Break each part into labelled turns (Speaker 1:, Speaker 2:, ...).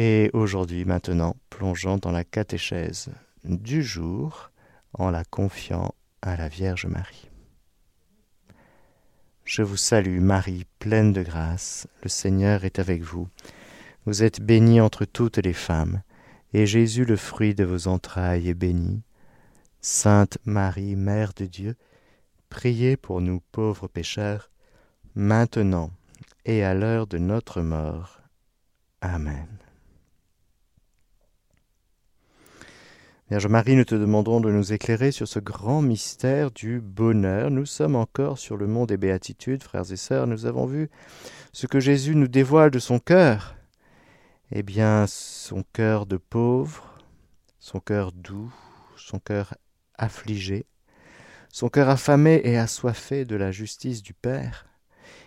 Speaker 1: Et aujourd'hui, maintenant, plongeons dans la catéchèse du jour en la confiant à la Vierge Marie. Je vous salue Marie, pleine de grâce, le Seigneur est avec vous. Vous êtes bénie entre toutes les femmes, et Jésus, le fruit de vos entrailles, est béni. Sainte Marie, Mère de Dieu, priez pour nous pauvres pécheurs, maintenant et à l'heure de notre mort. Amen. Vierge Marie, nous te demandons de nous éclairer sur ce grand mystère du bonheur. Nous sommes encore sur le mont des béatitudes, frères et sœurs. Nous avons vu ce que Jésus nous dévoile de son cœur. Eh bien, son cœur de pauvre, son cœur doux, son cœur affligé, son cœur affamé et assoiffé de la justice du Père.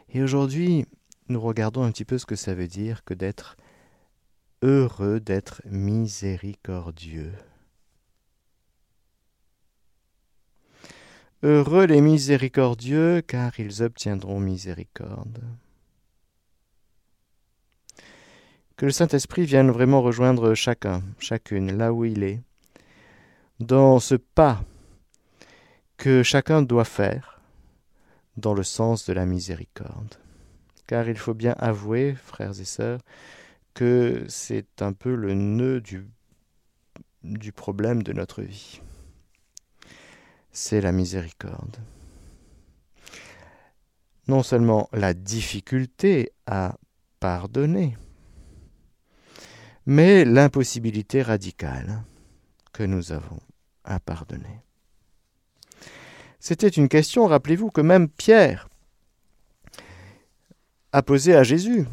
Speaker 1: Et aujourd'hui, nous regardons un petit peu ce que ça veut dire que d'être heureux, d'être miséricordieux. Heureux les miséricordieux, car ils obtiendront miséricorde. Que le Saint-Esprit vienne vraiment rejoindre chacun, chacune, là où il est, dans ce pas que chacun doit faire dans le sens de la miséricorde. Car il faut bien avouer, frères et sœurs, que c'est un peu le nœud du, du problème de notre vie c'est la miséricorde. Non seulement la difficulté à pardonner, mais l'impossibilité radicale que nous avons à pardonner. C'était une question, rappelez-vous, que même Pierre a posée à Jésus.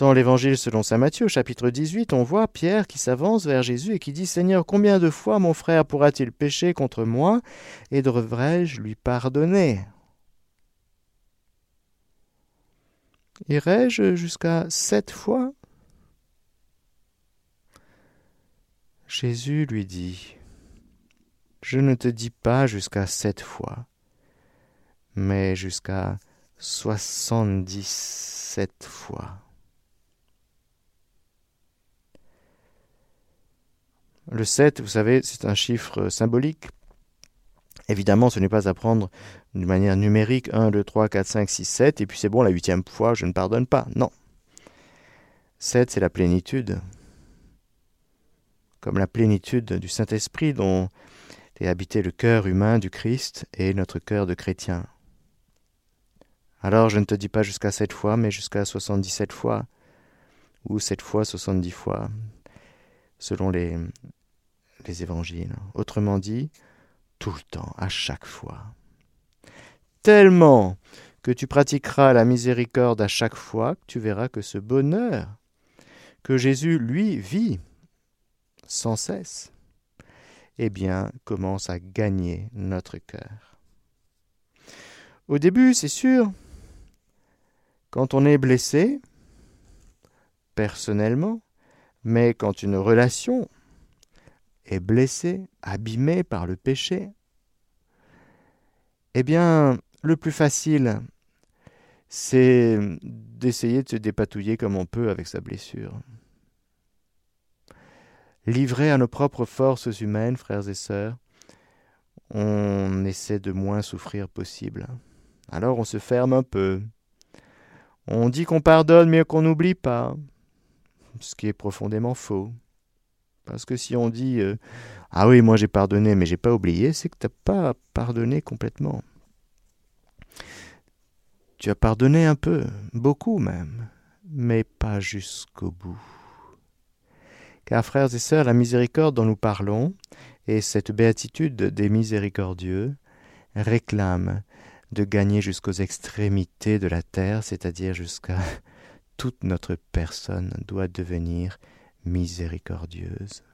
Speaker 1: Dans l'Évangile selon saint Matthieu, chapitre 18, on voit Pierre qui s'avance vers Jésus et qui dit Seigneur, combien de fois mon frère pourra-t-il pécher contre moi et devrais-je lui pardonner? Irai-je jusqu'à sept fois? Jésus lui dit Je ne te dis pas jusqu'à sept fois, mais jusqu'à soixante-dix-sept fois. Le 7, vous savez, c'est un chiffre symbolique. Évidemment, ce n'est pas à prendre d'une manière numérique 1, 2, 3, 4, 5, 6, 7, et puis c'est bon, la huitième fois, je ne pardonne pas. Non. 7, c'est la plénitude. Comme la plénitude du Saint-Esprit dont est habité le cœur humain du Christ et notre cœur de chrétien. Alors je ne te dis pas jusqu'à 7 fois, mais jusqu'à 77 fois, ou 7 fois 70 fois, selon les, les évangiles. Autrement dit, tout le temps, à chaque fois. Tellement que tu pratiqueras la miséricorde à chaque fois que tu verras que ce bonheur que Jésus, lui, vit sans cesse, eh bien, commence à gagner notre cœur. Au début, c'est sûr, quand on est blessé, personnellement, mais quand une relation est blessé, abîmé par le péché, eh bien, le plus facile, c'est d'essayer de se dépatouiller comme on peut avec sa blessure. Livré à nos propres forces humaines, frères et sœurs, on essaie de moins souffrir possible. Alors on se ferme un peu. On dit qu'on pardonne mais qu'on n'oublie pas, ce qui est profondément faux. Parce que si on dit euh, Ah oui, moi j'ai pardonné, mais j'ai pas oublié, c'est que tu n'as pas pardonné complètement. Tu as pardonné un peu, beaucoup même, mais pas jusqu'au bout. Car frères et sœurs, la miséricorde dont nous parlons, et cette béatitude des miséricordieux, réclament de gagner jusqu'aux extrémités de la terre, c'est-à-dire jusqu'à toute notre personne doit devenir miséricordieuse.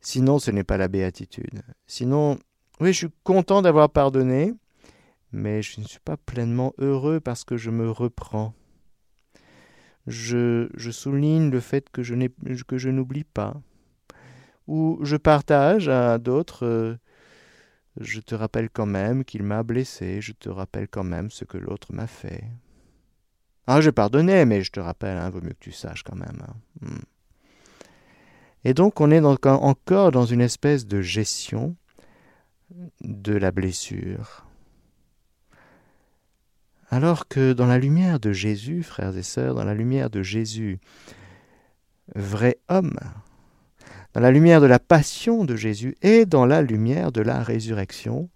Speaker 1: Sinon, ce n'est pas la béatitude. Sinon, oui, je suis content d'avoir pardonné, mais je ne suis pas pleinement heureux parce que je me reprends. Je, je souligne le fait que je, n'oublie pas. Ou je partage à d'autres, euh, je te rappelle quand même qu'il m'a blessé, je te rappelle quand même ce que l'autre m'a fait. Ah, j'ai pardonné, mais je te rappelle, hein, vaut mieux que tu saches quand même. Hein. Hmm. Et donc on est encore dans une espèce de gestion de la blessure. Alors que dans la lumière de Jésus, frères et sœurs, dans la lumière de Jésus, vrai homme, dans la lumière de la passion de Jésus et dans la lumière de la résurrection,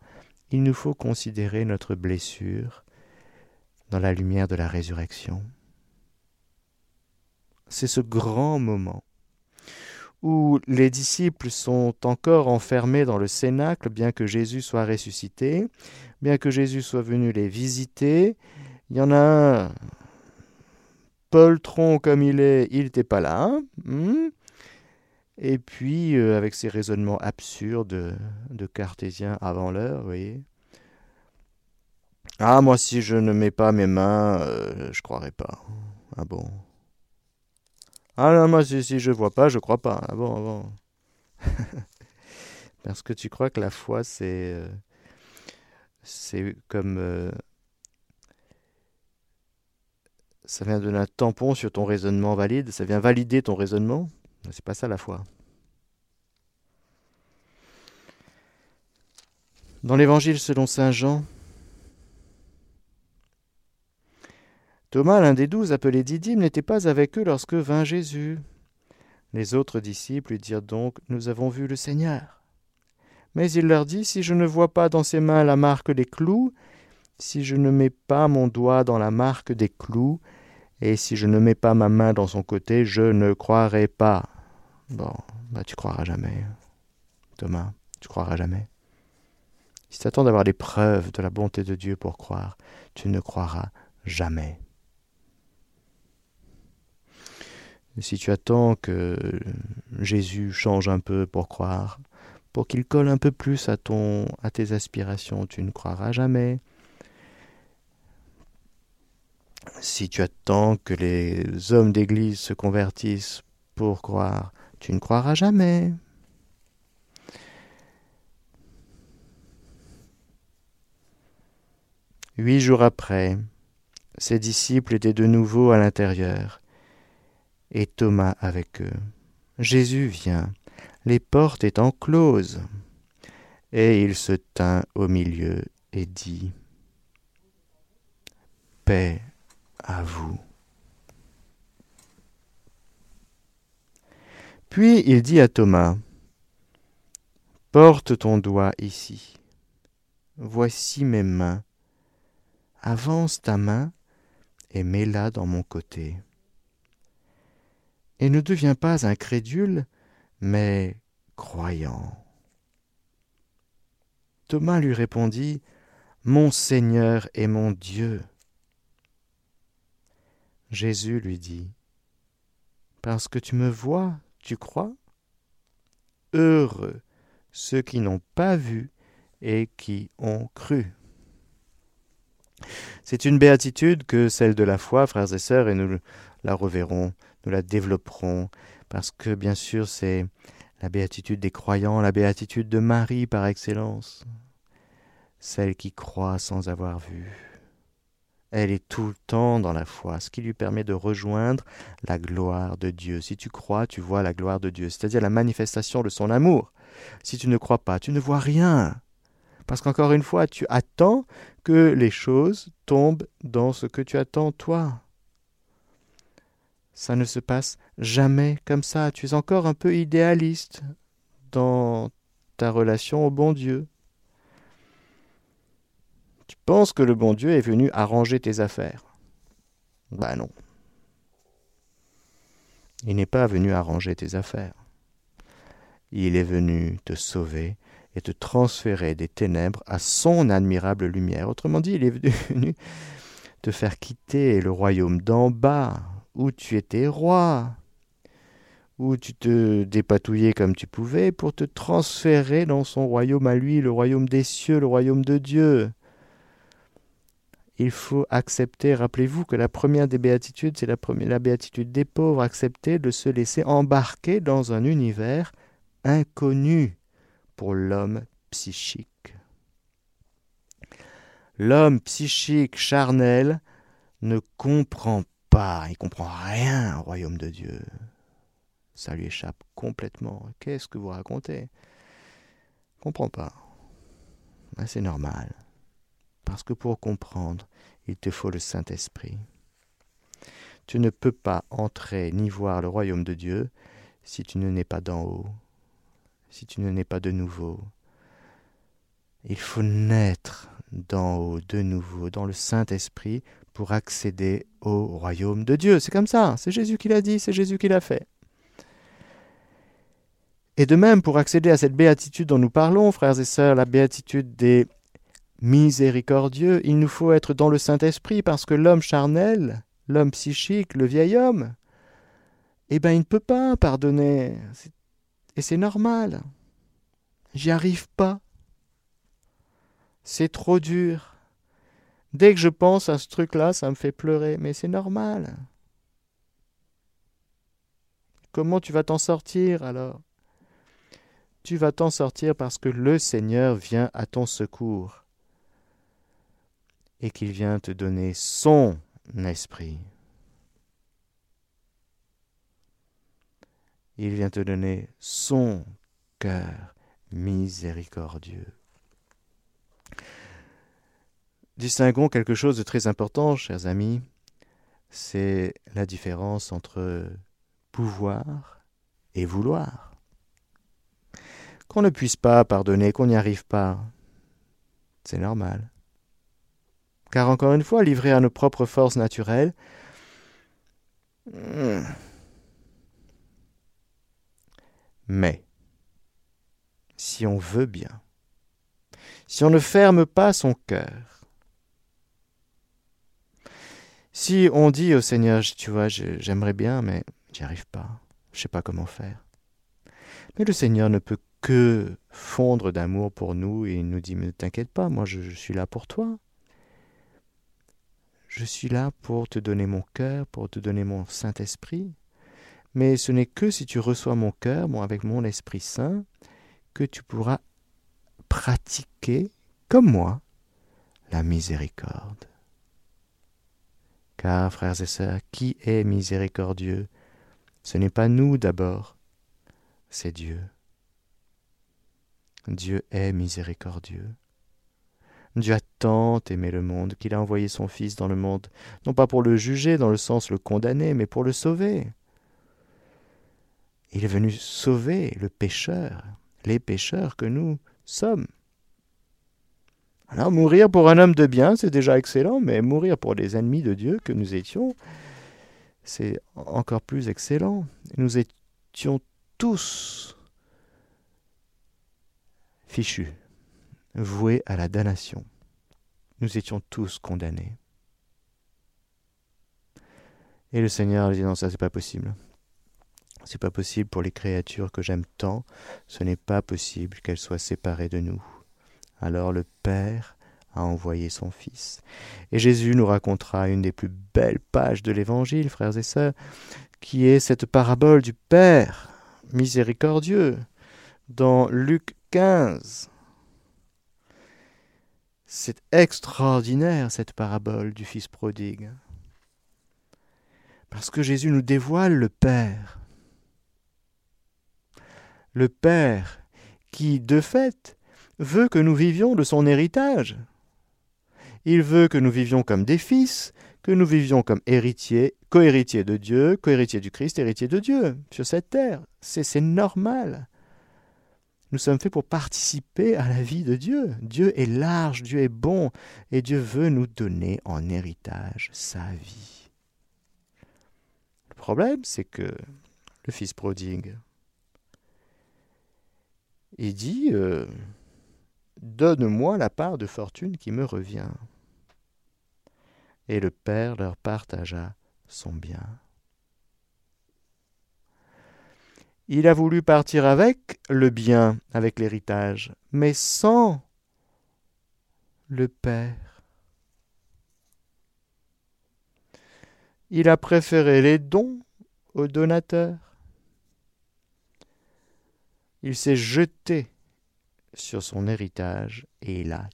Speaker 1: il nous faut considérer notre blessure dans la lumière de la résurrection. C'est ce grand moment où les disciples sont encore enfermés dans le cénacle, bien que Jésus soit ressuscité, bien que Jésus soit venu les visiter. Il y en a un, poltron comme il est, il n'était pas là. Hmm. Et puis, euh, avec ses raisonnements absurdes de cartésien avant l'heure, vous voyez. Ah, moi, si je ne mets pas mes mains, euh, je croirais pas. Ah bon ah non, moi, si, si je vois pas, je crois pas. Ah bon, ah bon. Parce que tu crois que la foi, c'est. Euh, c'est comme. Euh, ça vient donner un tampon sur ton raisonnement valide, ça vient valider ton raisonnement? C'est pas ça la foi. Dans l'évangile selon saint Jean, Thomas, l'un des douze appelé Didyme, n'était pas avec eux lorsque vint Jésus. Les autres disciples lui dirent donc Nous avons vu le Seigneur. Mais il leur dit Si je ne vois pas dans ses mains la marque des clous, si je ne mets pas mon doigt dans la marque des clous, et si je ne mets pas ma main dans son côté, je ne croirai pas. Bon, bah tu croiras jamais. Thomas, tu croiras jamais. Si tu attends d'avoir des preuves de la bonté de Dieu pour croire, tu ne croiras jamais. Si tu attends que Jésus change un peu pour croire, pour qu'il colle un peu plus à, ton, à tes aspirations, tu ne croiras jamais. Si tu attends que les hommes d'Église se convertissent pour croire, tu ne croiras jamais. Huit jours après, ses disciples étaient de nouveau à l'intérieur et Thomas avec eux. Jésus vient, les portes étant closes. Et il se tint au milieu et dit Paix à vous. Puis il dit à Thomas Porte ton doigt ici. Voici mes mains. Avance ta main et mets-la dans mon côté et ne devient pas incrédule, mais croyant. Thomas lui répondit, Mon Seigneur et mon Dieu. Jésus lui dit, Parce que tu me vois, tu crois? Heureux ceux qui n'ont pas vu et qui ont cru. C'est une béatitude que celle de la foi, frères et sœurs, et nous la reverrons nous la développerons, parce que bien sûr c'est la béatitude des croyants, la béatitude de Marie par excellence, celle qui croit sans avoir vu. Elle est tout le temps dans la foi, ce qui lui permet de rejoindre la gloire de Dieu. Si tu crois, tu vois la gloire de Dieu, c'est-à-dire la manifestation de son amour. Si tu ne crois pas, tu ne vois rien. Parce qu'encore une fois, tu attends que les choses tombent dans ce que tu attends toi. Ça ne se passe jamais comme ça. Tu es encore un peu idéaliste dans ta relation au bon Dieu. Tu penses que le bon Dieu est venu arranger tes affaires? Ben non. Il n'est pas venu arranger tes affaires. Il est venu te sauver et te transférer des ténèbres à son admirable lumière. Autrement dit, il est venu te faire quitter le royaume d'en bas où tu étais roi, où tu te dépatouillais comme tu pouvais pour te transférer dans son royaume à lui, le royaume des cieux, le royaume de Dieu. Il faut accepter, rappelez-vous que la première des béatitudes, c'est la, béatitude des pauvres, accepter de se laisser embarquer dans un univers inconnu pour l'homme psychique. L'homme psychique charnel ne comprend il comprend rien au royaume de Dieu. Ça lui échappe complètement. Qu'est-ce que vous racontez? Comprend pas. Ben, c'est normal. Parce que pour comprendre, il te faut le Saint-Esprit. Tu ne peux pas entrer ni voir le royaume de Dieu si tu ne n'es pas d'en haut, si tu ne n'es pas de nouveau. Il faut naître d'en haut, de nouveau, dans le Saint-Esprit, pour accéder au royaume de Dieu. C'est comme ça, c'est Jésus qui l'a dit, c'est Jésus qui l'a fait. Et de même, pour accéder à cette béatitude dont nous parlons, frères et sœurs, la béatitude des miséricordieux, il nous faut être dans le Saint-Esprit, parce que l'homme charnel, l'homme psychique, le vieil homme, eh bien, il ne peut pas pardonner. Et c'est normal. J'y arrive pas. C'est trop dur. Dès que je pense à ce truc-là, ça me fait pleurer, mais c'est normal. Comment tu vas t'en sortir alors? Tu vas t'en sortir parce que le Seigneur vient à ton secours et qu'il vient te donner son esprit. Il vient te donner son cœur miséricordieux. Distinguons quelque chose de très important, chers amis, c'est la différence entre pouvoir et vouloir. Qu'on ne puisse pas pardonner, qu'on n'y arrive pas, c'est normal. Car encore une fois, livré à nos propres forces naturelles, hmm, mais, si on veut bien, si on ne ferme pas son cœur, si on dit au Seigneur, tu vois, j'aimerais bien, mais j'y arrive pas, je sais pas comment faire. Mais le Seigneur ne peut que fondre d'amour pour nous et il nous dit, ne t'inquiète pas, moi je, je suis là pour toi. Je suis là pour te donner mon cœur, pour te donner mon Saint-Esprit mais ce n'est que si tu reçois mon cœur, bon, avec mon Esprit Saint, que tu pourras pratiquer, comme moi, la miséricorde. Car, frères et sœurs, qui est miséricordieux Ce n'est pas nous d'abord, c'est Dieu. Dieu est miséricordieux. Dieu a tant aimé le monde qu'il a envoyé son Fils dans le monde, non pas pour le juger dans le sens le condamner, mais pour le sauver. Il est venu sauver le pécheur, les pécheurs que nous sommes. Alors mourir pour un homme de bien, c'est déjà excellent, mais mourir pour les ennemis de Dieu que nous étions, c'est encore plus excellent. Nous étions tous fichus, voués à la damnation. Nous étions tous condamnés. Et le Seigneur dit non, ça c'est pas possible. C'est pas possible pour les créatures que j'aime tant, ce n'est pas possible qu'elles soient séparées de nous. Alors le Père a envoyé son Fils. Et Jésus nous racontera une des plus belles pages de l'Évangile, frères et sœurs, qui est cette parabole du Père miséricordieux dans Luc 15. C'est extraordinaire cette parabole du Fils prodigue. Parce que Jésus nous dévoile le Père le Père, qui, de fait, veut que nous vivions de son héritage. Il veut que nous vivions comme des fils, que nous vivions comme héritiers, co-héritiers de Dieu, co-héritiers du Christ, héritiers de Dieu, sur cette terre. C'est normal. Nous sommes faits pour participer à la vie de Dieu. Dieu est large, Dieu est bon, et Dieu veut nous donner en héritage sa vie. Le problème, c'est que le Fils prodigue, il dit euh, Donne-moi la part de fortune qui me revient. Et le Père leur partagea son bien. Il a voulu partir avec le bien, avec l'héritage, mais sans le Père. Il a préféré les dons aux donateurs. Il s'est jeté sur son héritage et il a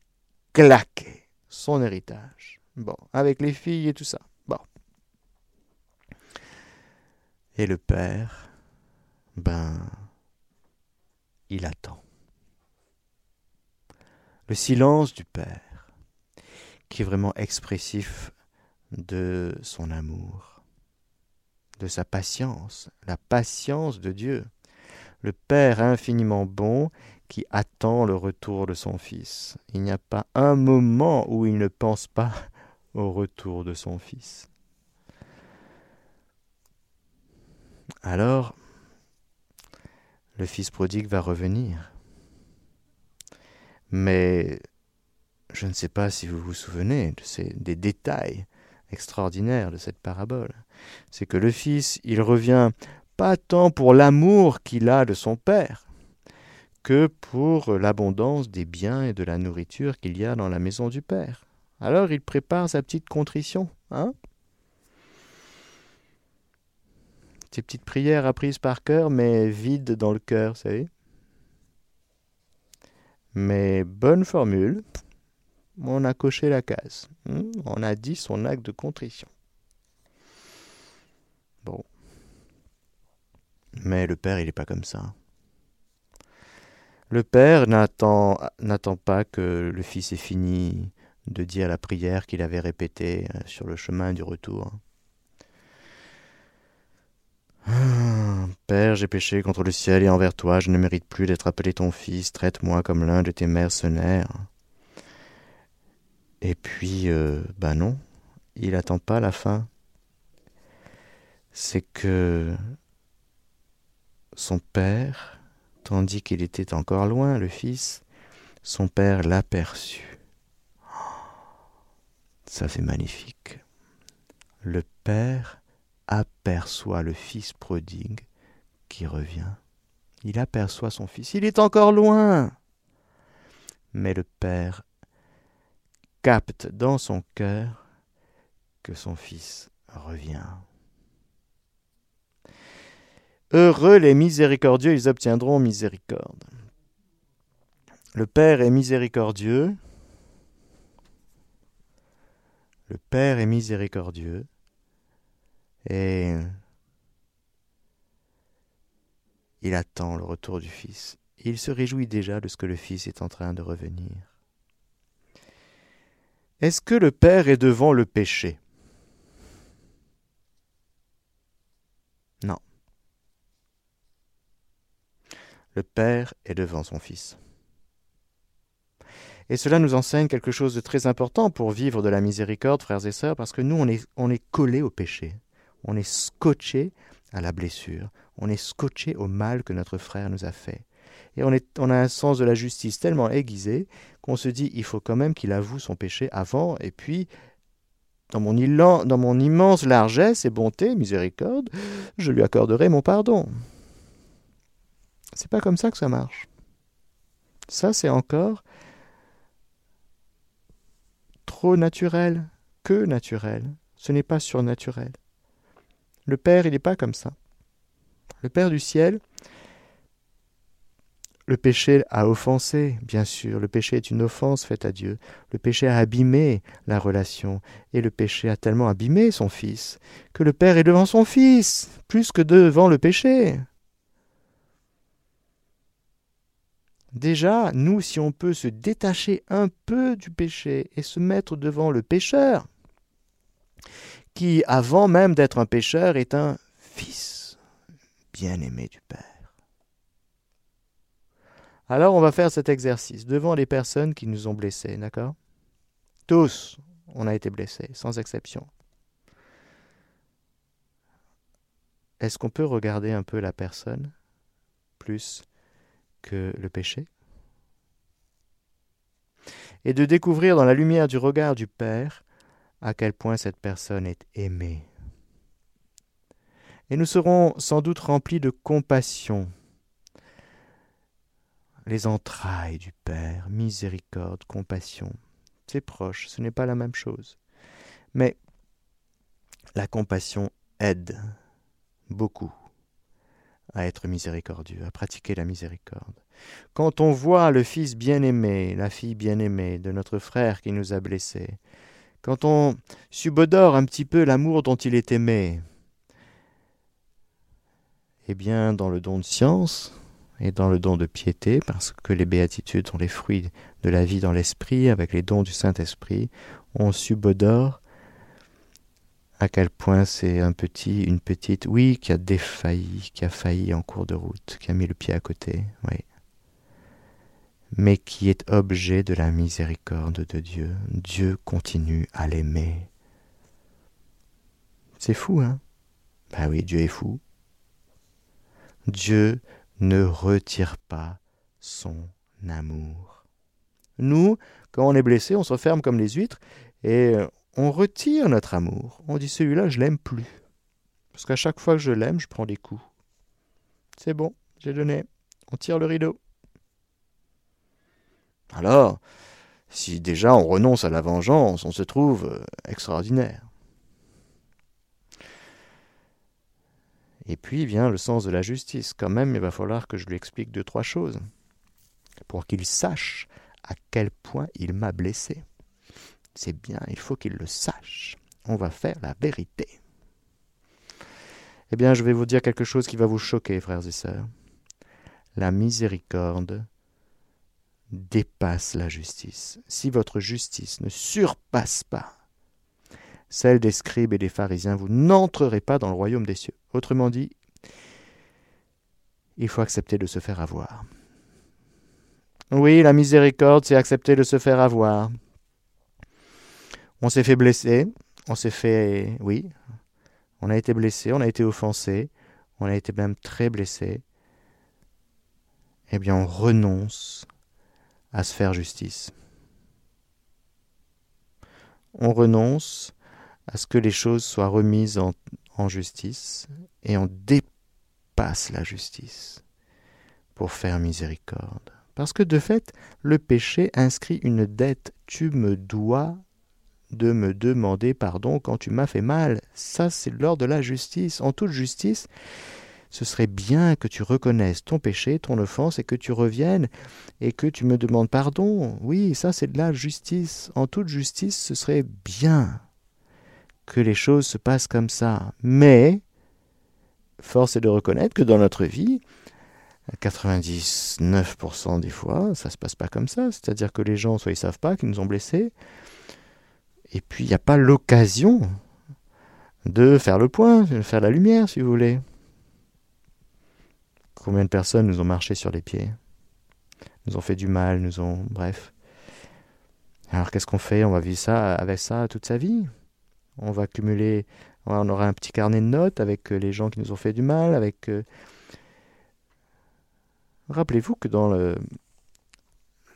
Speaker 1: claqué son héritage. Bon, avec les filles et tout ça. Bon. Et le père, ben, il attend. Le silence du père, qui est vraiment expressif de son amour, de sa patience, la patience de Dieu. Le Père infiniment bon qui attend le retour de son Fils. Il n'y a pas un moment où il ne pense pas au retour de son Fils. Alors, le Fils prodigue va revenir. Mais je ne sais pas si vous vous souvenez de ces, des détails extraordinaires de cette parabole. C'est que le Fils, il revient pas tant pour l'amour qu'il a de son Père, que pour l'abondance des biens et de la nourriture qu'il y a dans la maison du Père. Alors il prépare sa petite contrition, hein? Ces petites prières apprises par cœur, mais vides dans le cœur, vous savez? Mais bonne formule, on a coché la case. Hmm, on a dit son acte de contrition. Bon. Mais le Père, il n'est pas comme ça. Le Père n'attend pas que le Fils ait fini de dire la prière qu'il avait répétée euh, sur le chemin du retour. Ah, Père, j'ai péché contre le ciel et envers toi, je ne mérite plus d'être appelé ton fils, traite-moi comme l'un de tes mercenaires. Et puis, ben non, il n'attend pas la fin. C'est que son père, tandis qu'il était encore loin, le fils, son père l'aperçut. Ça c'est magnifique. Le père aperçoit le fils prodigue qui revient. Il aperçoit son fils. Il est encore loin. Mais le père capte dans son cœur que son fils revient. Heureux les miséricordieux, ils obtiendront miséricorde. Le Père est miséricordieux. Le Père est miséricordieux. Et il attend le retour du Fils. Il se réjouit déjà de ce que le Fils est en train de revenir. Est-ce que le Père est devant le péché Non. Le Père est devant son Fils. Et cela nous enseigne quelque chose de très important pour vivre de la miséricorde, frères et sœurs, parce que nous, on est, on est collés au péché. On est scotché à la blessure. On est scotché au mal que notre frère nous a fait. Et on, a un sens de la justice tellement aiguisé qu'on se dit il faut quand même qu'il avoue son péché avant, et puis, dans mon immense largesse et bonté, miséricorde, je lui accorderai mon pardon. C'est pas comme ça que ça marche. Ça, c'est encore trop naturel, que naturel. Ce n'est pas surnaturel. Le Père, il n'est pas comme ça. Le Père du ciel, le péché a offensé, bien sûr, le péché est une offense faite à Dieu. Le péché a abîmé la relation, et le péché a tellement abîmé son Fils, que le Père est devant son Fils, plus que devant le péché. Déjà, nous, si on peut se détacher un peu du péché et se mettre devant le pécheur, qui, avant même d'être un pécheur, est un fils bien-aimé du Père. Alors on va faire cet exercice devant les personnes qui nous ont blessés, d'accord? Tous, on a été blessés, sans exception. Est-ce qu'on peut regarder un peu la personne plus que le péché Et de découvrir dans la lumière du regard du Père à quel point cette personne est aimée. Et nous serons sans doute remplis de compassion les entrailles du Père, miséricorde, compassion. C'est proche, ce n'est pas la même chose. Mais la compassion aide beaucoup à être miséricordieux, à pratiquer la miséricorde. Quand on voit le fils bien-aimé, la fille bien-aimée de notre frère qui nous a blessés, quand on subodore un petit peu l'amour dont il est aimé, Eh bien, dans le don de science et dans le don de piété, parce que les béatitudes sont les fruits de la vie dans l'esprit, avec les dons du Saint-Esprit, on subodore à quel point c'est un petit, une petite, oui, qui a défailli, qui a failli en cours de route, qui a mis le pied à côté, oui, mais qui est objet de la miséricorde de Dieu. Dieu continue à l'aimer. C'est fou, hein? Ben oui, Dieu est fou. Dieu ne retire pas son amour. Nous, quand on est blessé, on se ferme comme les huîtres et on retire notre amour. On dit celui-là, je l'aime plus. Parce qu'à chaque fois que je l'aime, je prends des coups. C'est bon, j'ai donné. On tire le rideau. Alors, si déjà on renonce à la vengeance, on se trouve euh, extraordinaire. Et puis vient le sens de la justice. Quand même, il va falloir que je lui explique deux, trois choses. Pour qu'il sache à quel point il m'a blessé. C'est bien, il faut qu'il le sache. On va faire la vérité. Eh bien, je vais vous dire quelque chose qui va vous choquer, frères et sœurs. La miséricorde dépasse la justice. Si votre justice ne surpasse pas celle des scribes et des pharisiens, vous n'entrerez pas dans le royaume des cieux. Autrement dit, il faut accepter de se faire avoir. Oui, la miséricorde, c'est accepter de se faire avoir. On s'est fait blesser, on s'est fait, oui, on a été blessé, on a été offensé, on a été même très blessé. Eh bien, on renonce à se faire justice. On renonce à ce que les choses soient remises en, justice et on dépasse la justice pour faire miséricorde. Parce que de fait, le péché inscrit une dette. Tu me dois de me demander pardon quand tu m'as fait mal. Ça, c'est l'ordre de la justice. En toute justice, ce serait bien que tu reconnaisses ton péché, ton offense, et que tu reviennes et que tu me demandes pardon. Oui, ça, c'est de la justice. En toute justice, ce serait bien que les choses se passent comme ça. Mais, force est de reconnaître que dans notre vie, 99% des fois, ça se passe pas comme ça. C'est-à-dire que les gens, soit ils savent pas qu'ils nous ont blessés, et puis, il n'y a pas l'occasion de faire le point, de faire la lumière, si vous voulez. Combien de personnes nous ont marché sur les pieds? Nous ont fait du mal, nous ont... Bref. Alors qu'est-ce qu'on fait? On va vivre ça avec ça toute sa vie? On va accumuler... On aura un petit carnet de notes avec euh, les gens qui nous ont fait du mal, avec... Euh, rappelez-vous que dans le,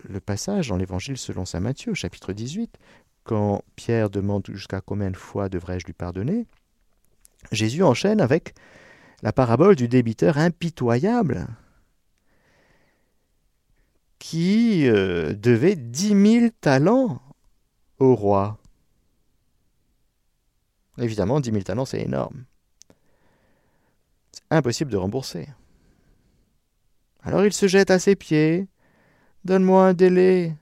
Speaker 1: le passage dans l'Évangile selon saint Matthieu, chapitre 18, quand Pierre demande jusqu'à combien de fois devrais-je lui pardonner, Jésus enchaîne avec la parabole du débiteur impitoyable qui euh, devait dix mille talents au roi. Évidemment, dix mille talents, c'est énorme. C'est impossible de rembourser. Alors il se jette à ses pieds. Donne-moi un délai.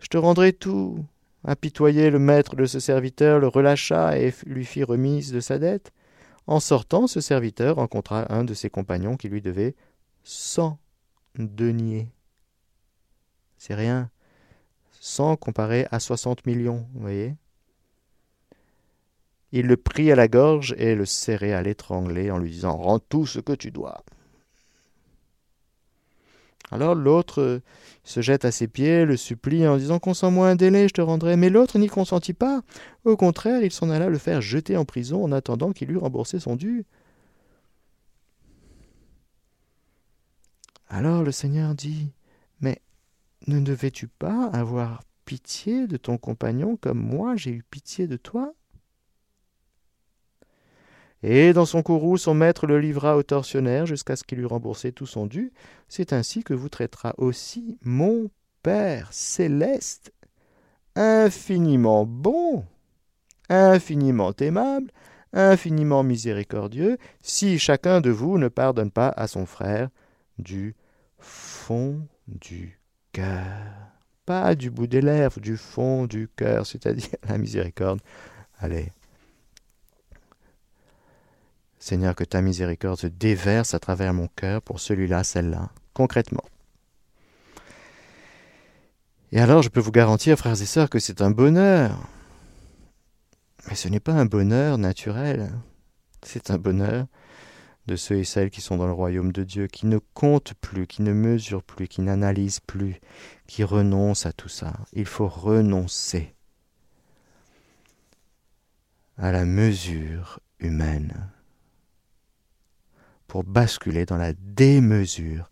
Speaker 1: Je te rendrai tout. Apitoyé, le maître de ce serviteur le relâcha et lui fit remise de sa dette. En sortant, ce serviteur rencontra un de ses compagnons qui lui devait cent deniers. C'est rien. Cent comparé à soixante millions, vous voyez Il le prit à la gorge et le serrait à l'étrangler en lui disant Rends tout ce que tu dois. Alors l'autre euh, se jette à ses pieds, le supplie en disant Consens-moi un délai, je te rendrai. Mais l'autre n'y consentit pas. Au contraire, il s'en alla le faire jeter en prison en attendant qu'il eût remboursé son dû. Alors le Seigneur dit Mais ne devais-tu pas avoir pitié de ton compagnon comme moi j'ai eu pitié de toi? Et dans son courroux, son maître le livra au tortionnaire jusqu'à ce qu'il eût remboursé tout son dû. C'est ainsi que vous traitera aussi mon Père céleste, infiniment bon, infiniment aimable, infiniment miséricordieux, si chacun de vous ne pardonne pas à son frère du fond du cœur. Pas du bout des lèvres, du fond du cœur, c'est-à-dire la miséricorde. Allez, Seigneur, que ta miséricorde se déverse à travers mon cœur pour celui-là, celle-là, concrètement. Et alors, je peux vous garantir, frères et sœurs, que c'est un bonheur. Mais ce n'est pas un bonheur naturel. C'est un bonheur de ceux et celles qui sont dans le royaume de Dieu, qui ne comptent plus, qui ne mesurent plus, qui n'analysent plus, qui renoncent à tout ça. Il faut renoncer à la mesure humaine pour basculer dans la démesure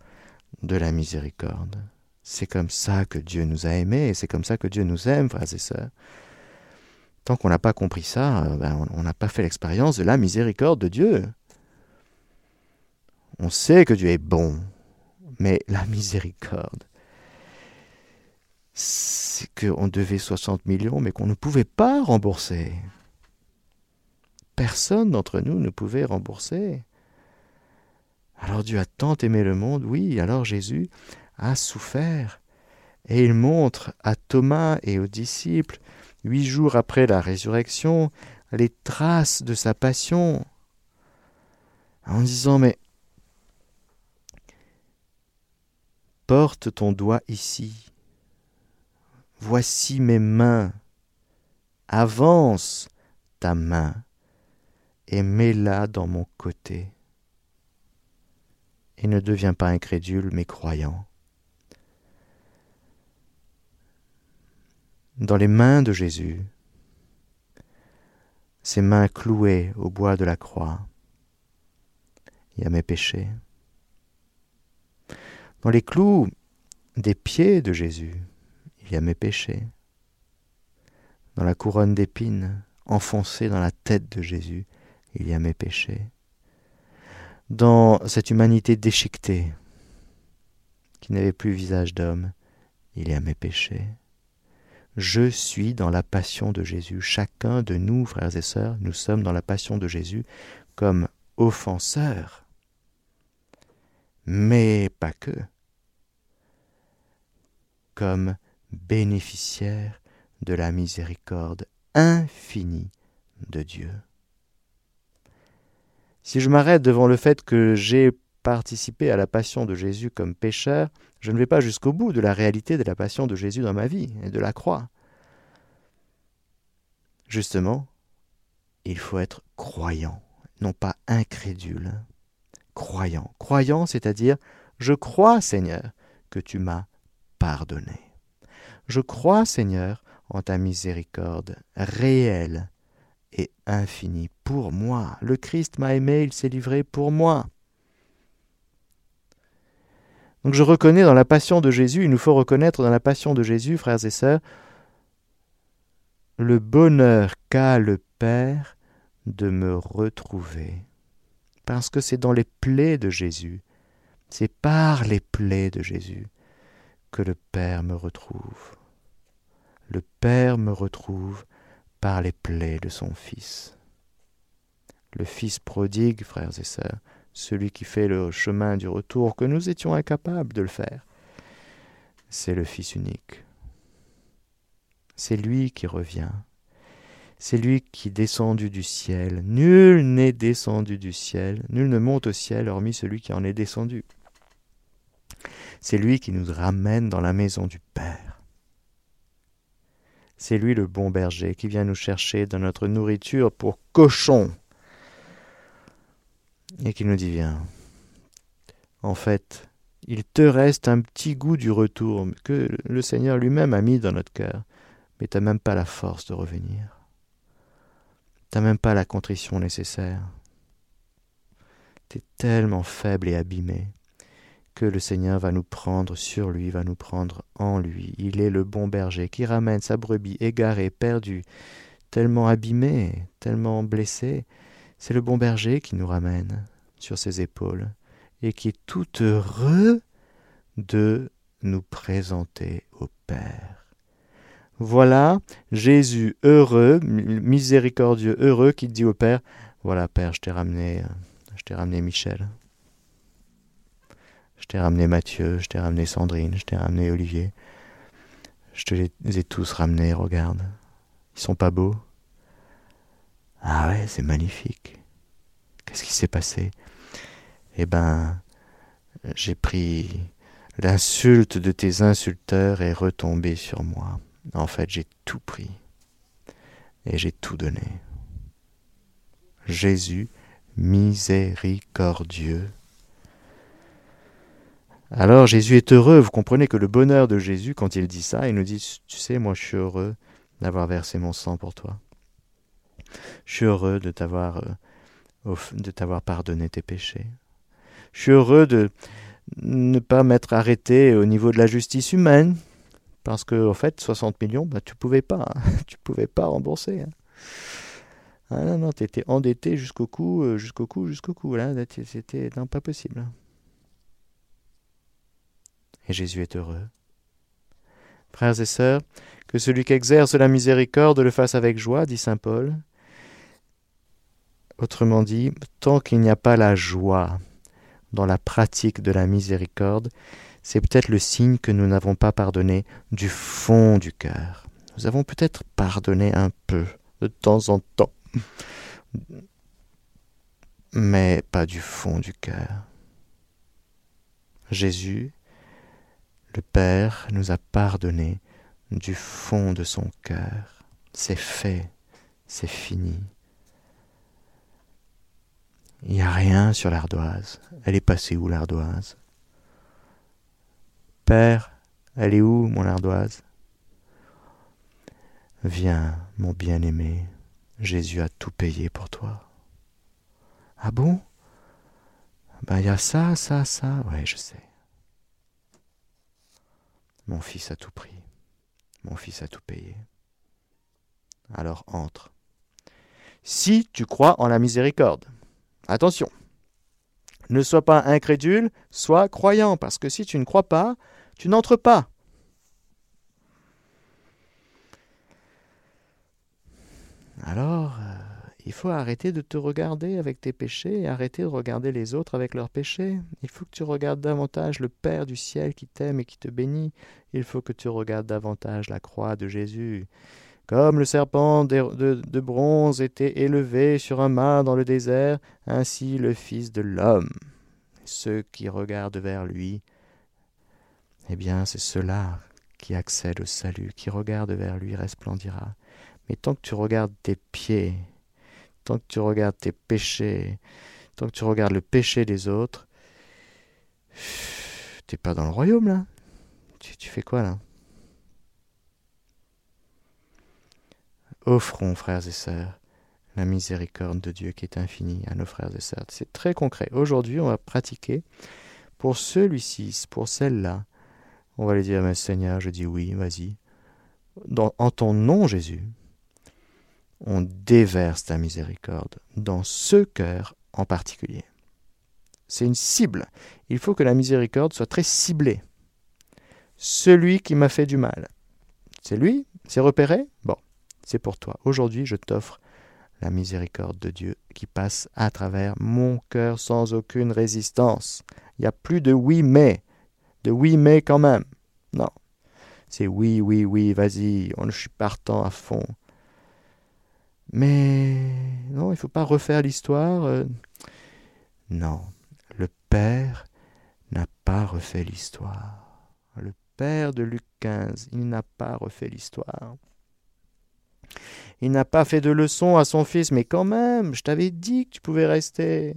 Speaker 1: de la miséricorde. C'est comme ça que Dieu nous a aimés et c'est comme ça que Dieu nous aime, frères et sœurs. Tant qu'on n'a pas compris ça, euh, ben, on n'a pas fait l'expérience de la miséricorde de Dieu. On sait que Dieu est bon, mais la miséricorde, c'est qu'on devait 60 millions, mais qu'on ne pouvait pas rembourser. Personne d'entre nous ne pouvait rembourser. Alors Dieu a tant aimé le monde, oui, alors Jésus a souffert. Et il montre à Thomas et aux disciples, huit jours après la résurrection, les traces de sa passion, en disant, mais porte ton doigt ici, voici mes mains, avance ta main et mets-la dans mon côté et ne deviens pas incrédule mais croyant. Dans les mains de Jésus, ses mains clouées au bois de la croix, il y a mes péchés. Dans les clous des pieds de Jésus, il y a mes péchés. Dans la couronne d'épines enfoncée dans la tête de Jésus, il y a mes péchés dans cette humanité déchiquetée, qui n'avait plus visage d'homme, il y a mes péchés. Je suis dans la passion de Jésus. Chacun de nous, frères et sœurs, nous sommes dans la passion de Jésus comme offenseurs. Mais pas que. Comme bénéficiaires de la miséricorde infinie de Dieu. Si je m'arrête devant le fait que j'ai participé à la passion de Jésus comme pécheur, je ne vais pas jusqu'au bout de la réalité de la passion de Jésus dans ma vie et de la croix. Justement, il faut être croyant, non pas incrédule. Croyant. Croyant, c'est-à-dire je crois, Seigneur, que tu m'as pardonné. Je crois, Seigneur, en ta miséricorde réelle et infini pour moi. Le Christ m'a aimé, il s'est livré pour moi. Donc je reconnais dans la passion de Jésus, il nous faut reconnaître dans la passion de Jésus, frères et sœurs, le bonheur qu'a le Père de me retrouver. Parce que c'est dans les plaies de Jésus, c'est par les plaies de Jésus que le Père me retrouve. Le Père me retrouve par les plaies de son Fils. Le Fils prodigue, frères et sœurs, celui qui fait le chemin du retour que nous étions incapables de le faire, c'est le Fils unique. C'est lui qui revient. C'est lui qui est descendu du ciel. Nul n'est descendu du ciel, nul ne monte au ciel hormis celui qui en est descendu. C'est lui qui nous ramène dans la maison du Père. C'est lui le bon berger qui vient nous chercher dans notre nourriture pour cochons. Et qui nous dit Viens. En fait, il te reste un petit goût du retour que le Seigneur lui-même a mis dans notre cœur, mais tu n'as même pas la force de revenir. Tu n'as même pas la contrition nécessaire. Tu es tellement faible et abîmé que le Seigneur va nous prendre sur lui, va nous prendre en lui. Il est le bon berger qui ramène sa brebis égarée, perdue, tellement abîmée, tellement blessée. C'est le bon berger qui nous ramène sur ses épaules et qui est tout heureux de nous présenter au Père. Voilà Jésus heureux, miséricordieux, heureux, qui dit au Père, voilà Père, je t'ai ramené, je t'ai ramené Michel. Je t'ai ramené Mathieu, je t'ai ramené Sandrine, je t'ai ramené Olivier. Je te les ai tous ramenés, regarde. Ils sont pas beaux Ah ouais, c'est magnifique. Qu'est-ce qui s'est passé? Eh ben, j'ai pris l'insulte de tes insulteurs est retombée sur moi. En fait, j'ai tout pris et j'ai tout donné. Jésus, miséricordieux. Alors Jésus est heureux, vous comprenez que le bonheur de Jésus, quand il dit ça, il nous dit, tu sais, moi je suis heureux d'avoir versé mon sang pour toi. Je suis heureux de t'avoir euh, de t'avoir pardonné tes péchés. Je suis heureux de ne pas m'être arrêté au niveau de la justice humaine, parce que fait, 60 millions, bah, tu pouvais pas, hein. tu pouvais pas rembourser. Hein. Ah non, non, tu étais endetté jusqu'au cou, euh, jusqu'au cou, jusqu'au cou. Là, c'était pas possible. Jésus est heureux. Frères et sœurs, que celui qui exerce la miséricorde le fasse avec joie, dit saint Paul. Autrement dit, tant qu'il n'y a pas la joie dans la pratique de la miséricorde, c'est peut-être le signe que nous n'avons pas pardonné du fond du cœur. Nous avons peut-être pardonné un peu, de temps en temps, mais pas du fond du cœur. Jésus, le Père, nous a pardonné du fond de son cœur. C'est fait, c'est fini. Il n'y a rien sur l'ardoise. Elle est passée où l'ardoise? Père, elle est où mon ardoise? Viens, mon bien-aimé, Jésus a tout payé pour toi. Ah bon? Ben il y a ça, ça, ça. Ouais, je sais. Mon fils a tout pris. Mon fils a tout payé. Alors entre. Si tu crois en la miséricorde. Attention. Ne sois pas incrédule, sois croyant, parce que si tu ne crois pas, tu n'entres pas. Alors, il faut arrêter de te regarder avec tes péchés et arrêter de regarder les autres avec leurs péchés. Il faut que tu regardes davantage le Père du ciel qui t'aime et qui te bénit. Il faut que tu regardes davantage la croix de Jésus. Comme le serpent de, bronze était élevé sur un mât dans le désert, ainsi le Fils de l'homme. Ceux qui regardent vers lui, eh bien c'est ceux-là qui accèdent au salut, qui regardent vers lui resplendira. Mais tant que tu regardes tes pieds, tant que tu regardes tes péchés, tant que tu regardes le péché des autres, t'es pas dans le royaume là. Tu, tu fais quoi là? Offrons, frères et sœurs, la miséricorde de Dieu qui est infinie à nos frères et sœurs. C'est très concret. Aujourd'hui, on va pratiquer pour celui-ci, pour celle-là. On va lui dire, mais Seigneur, je dis oui, vas-y. en ton nom, Jésus, on déverse ta miséricorde dans ce cœur en particulier. C'est une cible. Il faut que la miséricorde soit très ciblée. Celui qui m'a fait du mal. C'est lui C'est repéré? Bon, c'est pour toi. Aujourd'hui, je t'offre la miséricorde de Dieu qui passe à travers mon cœur sans aucune résistance. Il n'y a plus de oui mais, de oui mais quand même. Non. C'est oui, oui, oui, vas-y, je suis partant à fond. Mais non, il ne faut pas refaire l'histoire. Euh. Non, le Père n'a pas refait l'histoire. Le Père de Luc 15, il n'a pas refait l'histoire. Il n'a pas fait de leçon à son fils, mais quand même, je t'avais dit que tu pouvais rester.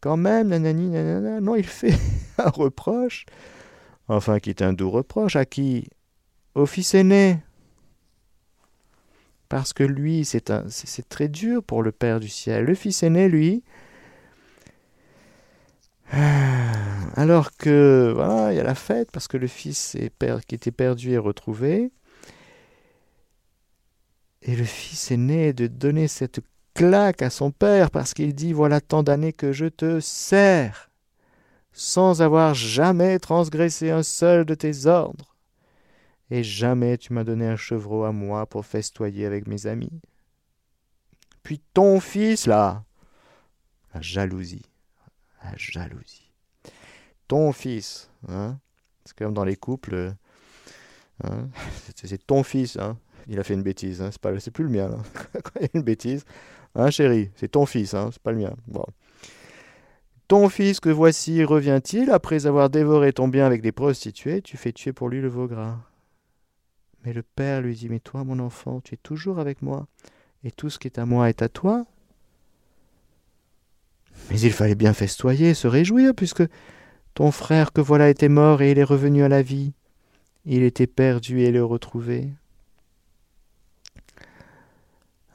Speaker 1: Quand même, nanani, nanana. Non, il fait un reproche. Enfin, qui est un doux reproche. À qui? Au fils aîné. Parce que lui, c'est très dur pour le Père du ciel. Le fils aîné, lui, alors que voilà, il y a la fête parce que le fils qui était perdu est retrouvé. Et le fils aîné de donner cette claque à son père parce qu'il dit voilà tant d'années que je te sers sans avoir jamais transgressé un seul de tes ordres et jamais tu m'as donné un chevreau à moi pour festoyer avec mes amis. Puis ton fils, là, la jalousie, la jalousie. Ton fils, hein, c'est comme dans les couples, hein, c'est ton fils, hein, il a fait une bêtise, hein, c'est, plus le mien, une bêtise, Hein, chérie C'est ton fils, hein, c'est pas le mien. Bon. Ton fils que voici revient-il après avoir dévoré ton bien avec des prostituées, tu fais tuer pour lui le veau gras. Mais le père lui dit Mais toi, mon enfant, tu es toujours avec moi, et tout ce qui est à moi est à toi. Mais il fallait bien festoyer, se réjouir, puisque ton frère que voilà était mort et il est revenu à la vie. Il était perdu et le retrouvé.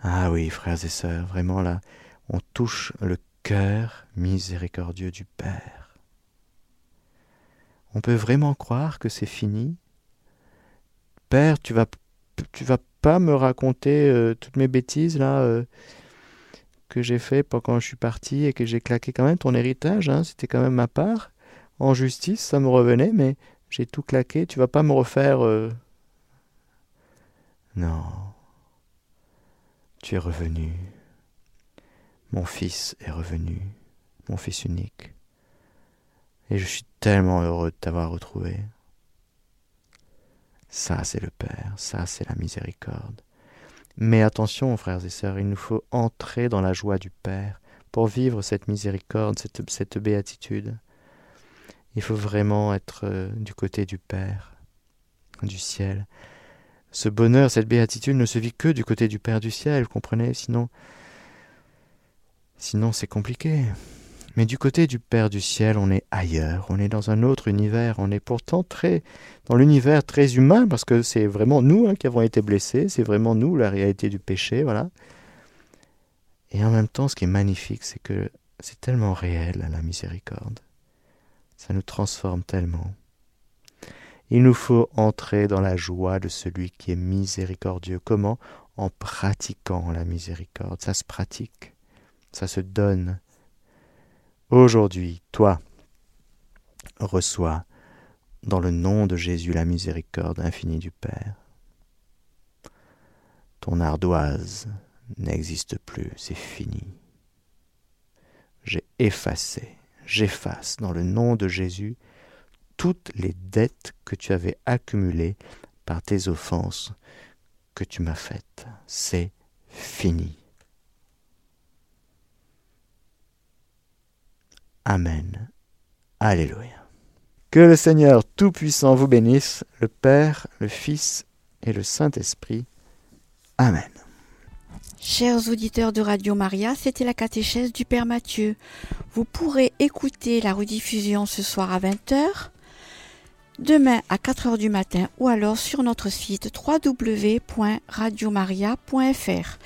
Speaker 1: Ah oui, frères et sœurs, vraiment là, on touche le cœur miséricordieux du Père. On peut vraiment croire que c'est fini. Père, tu vas, tu vas pas me raconter euh, toutes mes bêtises là euh, que j'ai fait quand je suis parti et que j'ai claqué quand même ton héritage. Hein, C'était quand même ma part. En justice, ça me revenait, mais j'ai tout claqué. Tu vas pas me refaire. Euh, non. Tu es revenu. Mon fils est revenu, mon fils unique. Et je suis tellement heureux de t'avoir retrouvé. Ça, c'est le Père, ça, c'est la miséricorde. Mais attention, frères et sœurs, il nous faut entrer dans la joie du Père pour vivre cette miséricorde, cette, cette béatitude. Il faut vraiment être euh, du côté du Père, du ciel. Ce bonheur, cette béatitude ne se vit que du côté du Père du ciel, vous comprenez? Sinon, sinon c'est compliqué. Mais du côté du Père du ciel, on est ailleurs, on est dans un autre univers, on est pourtant très dans l'univers très humain parce que c'est vraiment nous hein, qui avons été blessés, c'est vraiment nous la réalité du péché, voilà. Et en même temps, ce qui est magnifique, c'est que c'est tellement réel la miséricorde. Ça nous transforme tellement. Il nous faut entrer dans la joie de celui qui est miséricordieux. Comment? En pratiquant la miséricorde. Ça se pratique, ça se donne. Aujourd'hui, toi, reçois dans le nom de Jésus la miséricorde infinie du Père. Ton ardoise n'existe plus, c'est fini. J'ai effacé, j'efface dans le nom de Jésus toutes les dettes que tu avais accumulées par tes offenses que tu m'as faites. C'est fini. Amen. Alléluia. Que le Seigneur Tout-Puissant vous bénisse, le Père, le Fils et le Saint-Esprit. Amen.
Speaker 2: Chers auditeurs de Radio Maria, c'était la catéchèse du Père Mathieu. Vous pourrez écouter la rediffusion ce soir à 20h demain à 4 heures du matin ou alors sur notre site www.radiomaria.fr.